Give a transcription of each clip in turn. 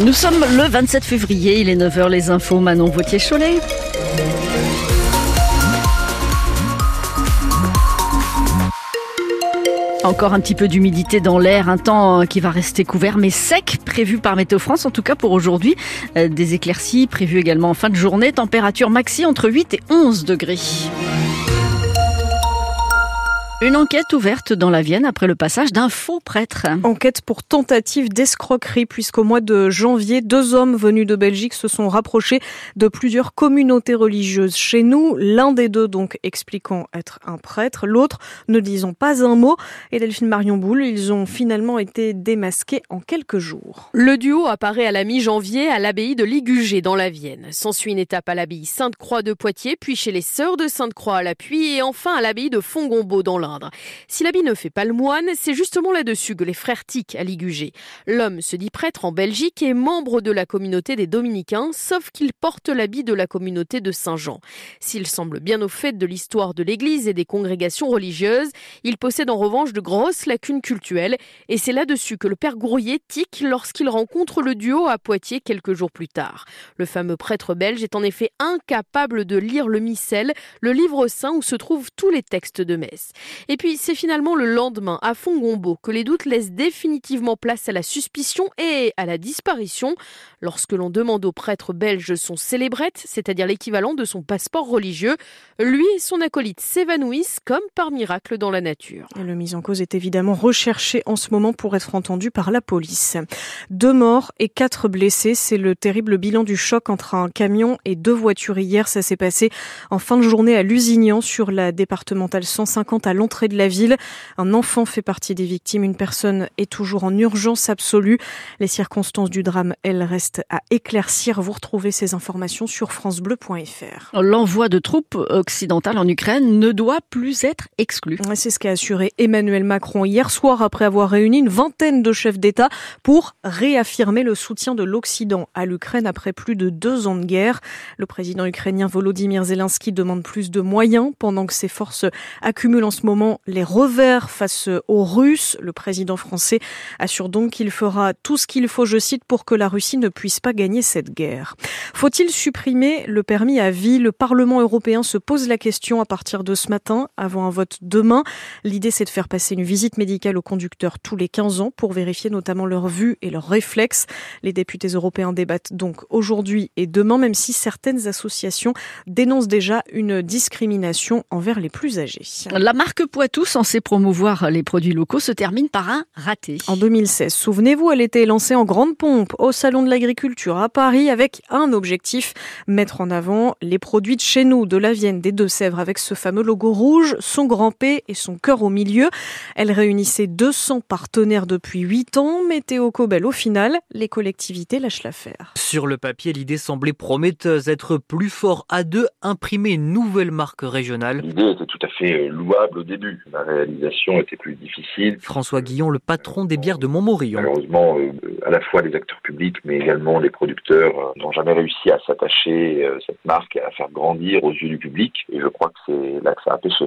Nous sommes le 27 février, il est 9h les infos, Manon Vautier-Cholet. Encore un petit peu d'humidité dans l'air, un temps qui va rester couvert mais sec, prévu par Météo France, en tout cas pour aujourd'hui. Euh, des éclaircies prévues également en fin de journée, température maxi entre 8 et 11 degrés. Une enquête ouverte dans la Vienne après le passage d'un faux prêtre. Enquête pour tentative d'escroquerie puisqu'au mois de janvier, deux hommes venus de Belgique se sont rapprochés de plusieurs communautés religieuses chez nous. L'un des deux donc expliquant être un prêtre, l'autre ne disant pas un mot. Et Delphine Marion Boule, ils ont finalement été démasqués en quelques jours. Le duo apparaît à la mi-janvier à l'abbaye de Ligugé dans la Vienne. S'ensuit une étape à l'abbaye Sainte-Croix de Poitiers, puis chez les sœurs de Sainte-Croix à l'appui et enfin à l'abbaye de Fongombault dans Si l'habit ne fait pas le moine, c'est justement là-dessus que les frères tiquent à Ligugé. L'homme se dit prêtre en Belgique et membre de la communauté des Dominicains, sauf qu'il porte l'habit de la communauté de Saint-Jean. S'il semble bien au fait de l'histoire de l'Église et des congrégations religieuses, il possède en revanche de grosses lacunes cultuelles, et c'est là-dessus que le père Gourrier tique lorsqu'il rencontre le duo à Poitiers quelques jours plus tard. Le fameux prêtre belge est en effet incapable de lire le missel, le livre saint où se trouvent tous les textes de messe. Et puis c'est finalement le lendemain, à Fongombo, que les doutes laissent définitivement place à la suspicion et à la disparition lorsque l'on demande au prêtre belge son célébrette, c'est-à-dire l'équivalent de son passeport religieux. Lui et son acolyte s'évanouissent comme par miracle dans la nature. le mis en cause est évidemment recherché en ce moment pour être entendu par la police. Deux morts et quatre blessés, c'est le terrible bilan du choc entre un camion et deux voitures hier. Ça s'est passé en fin de journée à Lusignan sur la départementale 150 à Londres de la ville. Un enfant fait partie des victimes. Une personne est toujours en urgence absolue. Les circonstances du drame, elles, restent à éclaircir. Vous retrouvez ces informations sur francebleu.fr. L'envoi de troupes occidentales en Ukraine ne doit plus être exclu. C'est ce qu'a assuré Emmanuel Macron hier soir après avoir réuni une vingtaine de chefs d'État pour réaffirmer le soutien de l'Occident à l'Ukraine après plus de deux ans de guerre. Le président ukrainien Volodymyr Zelensky demande plus de moyens pendant que ses forces accumulent en ce moment les revers face aux Russes. Le président français assure donc qu'il fera tout ce qu'il faut, je cite, pour que la Russie ne puisse pas gagner cette guerre. Faut-il supprimer le permis à vie? Le Parlement européen se pose la question à partir de ce matin, avant un vote demain. L'idée, c'est de faire passer une visite médicale aux conducteurs tous les 15 ans pour vérifier notamment leur vue et leurs réflexes. Les députés européens débattent donc aujourd'hui et demain, même si certaines associations dénoncent déjà une discrimination envers les plus âgés. La marque Poitou, censée promouvoir les produits locaux, se termine par un raté. En 2016, souvenez-vous, elle était lancée en grande pompe au Salon de l'Agriculture à Paris avec un objectif, mettre en avant les produits de chez nous, de la Vienne, des Deux-Sèvres, avec ce fameux logo rouge, son grand P et son cœur au milieu. Elle réunissait 200 partenaires depuis 8 ans, Météo Cobel au final, les collectivités lâchent l'affaire. Sur le papier, l'idée semblait prometteuse, être plus fort à deux, imprimer une nouvelle marque régionale. L'idée était tout à fait louable au début la réalisation était plus difficile. François Guillon, le patron des bières de Montmorillon. Malheureusement, euh, à la fois les acteurs publics, mais également les producteurs euh, n'ont jamais réussi à s'attacher euh, cette marque, à la faire grandir aux yeux du public. Et je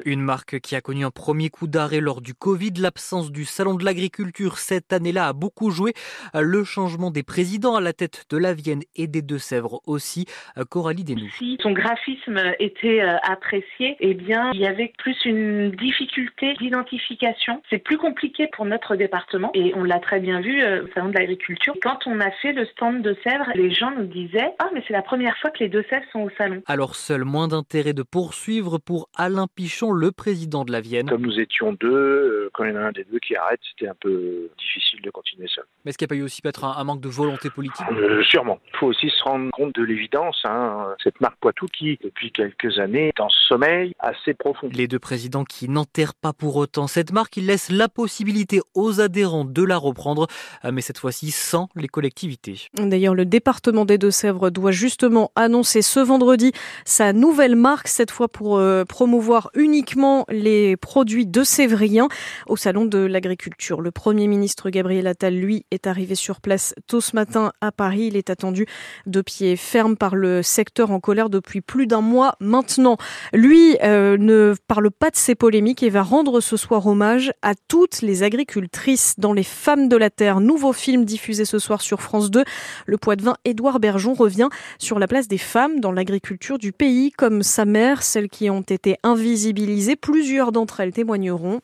Une marque qui a connu un premier coup d'arrêt lors du Covid. L'absence du salon de l'agriculture cette année-là a beaucoup joué. Le changement des présidents à la tête de la Vienne et des Deux-Sèvres aussi. Coralie Desnoux. Si son graphisme était apprécié, eh bien, il y avait plus une difficulté d'identification. C'est plus compliqué pour notre département et on l'a très bien vu euh, au salon de l'agriculture. Quand on a fait le stand de Sèvres, les gens nous disaient "Ah mais c'est la première fois que les deux Sèvres sont au salon." Alors seul moins d'intérêt de poursuivre pour Alain Pichon, le président de la Vienne. Comme nous étions deux, euh, quand il y en a un des deux qui arrête, c'était un peu difficile de continuer seul. Mais est-ce qu'il n'y a pas eu aussi peut-être un, manque de volonté politique? Euh, Sûrement. Il faut aussi se rendre compte de l'évidence. Hein. Cette marque Poitou qui, depuis quelques années, est en sommeil assez profond. Les deux présidents qui n'enterrent pas pour autant cette marque. Il laisse la possibilité aux adhérents de la reprendre, euh, mais cette fois-ci sans les collectivités. D'ailleurs, le département des Deux-Sèvres doit justement annoncer ce vendredi sa nouvelle marque, cette fois pour euh, promouvoir uniquement les produits de Sévrien au Salon de l'Agriculture. Le Premier ministre Gabriel Attal, lui, est arrivé sur place tôt ce matin à Paris. Il est attendu de pied ferme par le secteur en colère depuis plus d'un mois maintenant. Lui euh, ne parle pas de ces polémiques polémique et va rendre ce soir hommage à toutes les agricultrices dans Les Femmes de la Terre, nouveau film diffusé ce soir sur France 2. Le Poitvin Édouard Bergeon revient sur la place des femmes dans l'agriculture du pays, comme sa mère, celles qui ont été invisibilisées. Plusieurs d'entre elles témoigneront.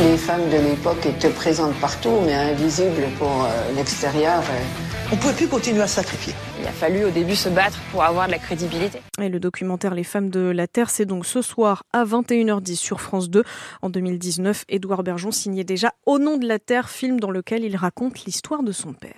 Les femmes de l'époque étaient présentes partout, mais invisibles pour euh, l'extérieur. On ne pouvait plus continuer à sacrifier. Il a fallu au début se battre pour avoir de la crédibilité. Et le documentaire Les femmes de la Terre, c'est donc ce soir à 21h10 sur France 2. En 2019, Édouard Bergeon signait déjà Au nom de la Terre, film dans lequel il raconte l'histoire de son père.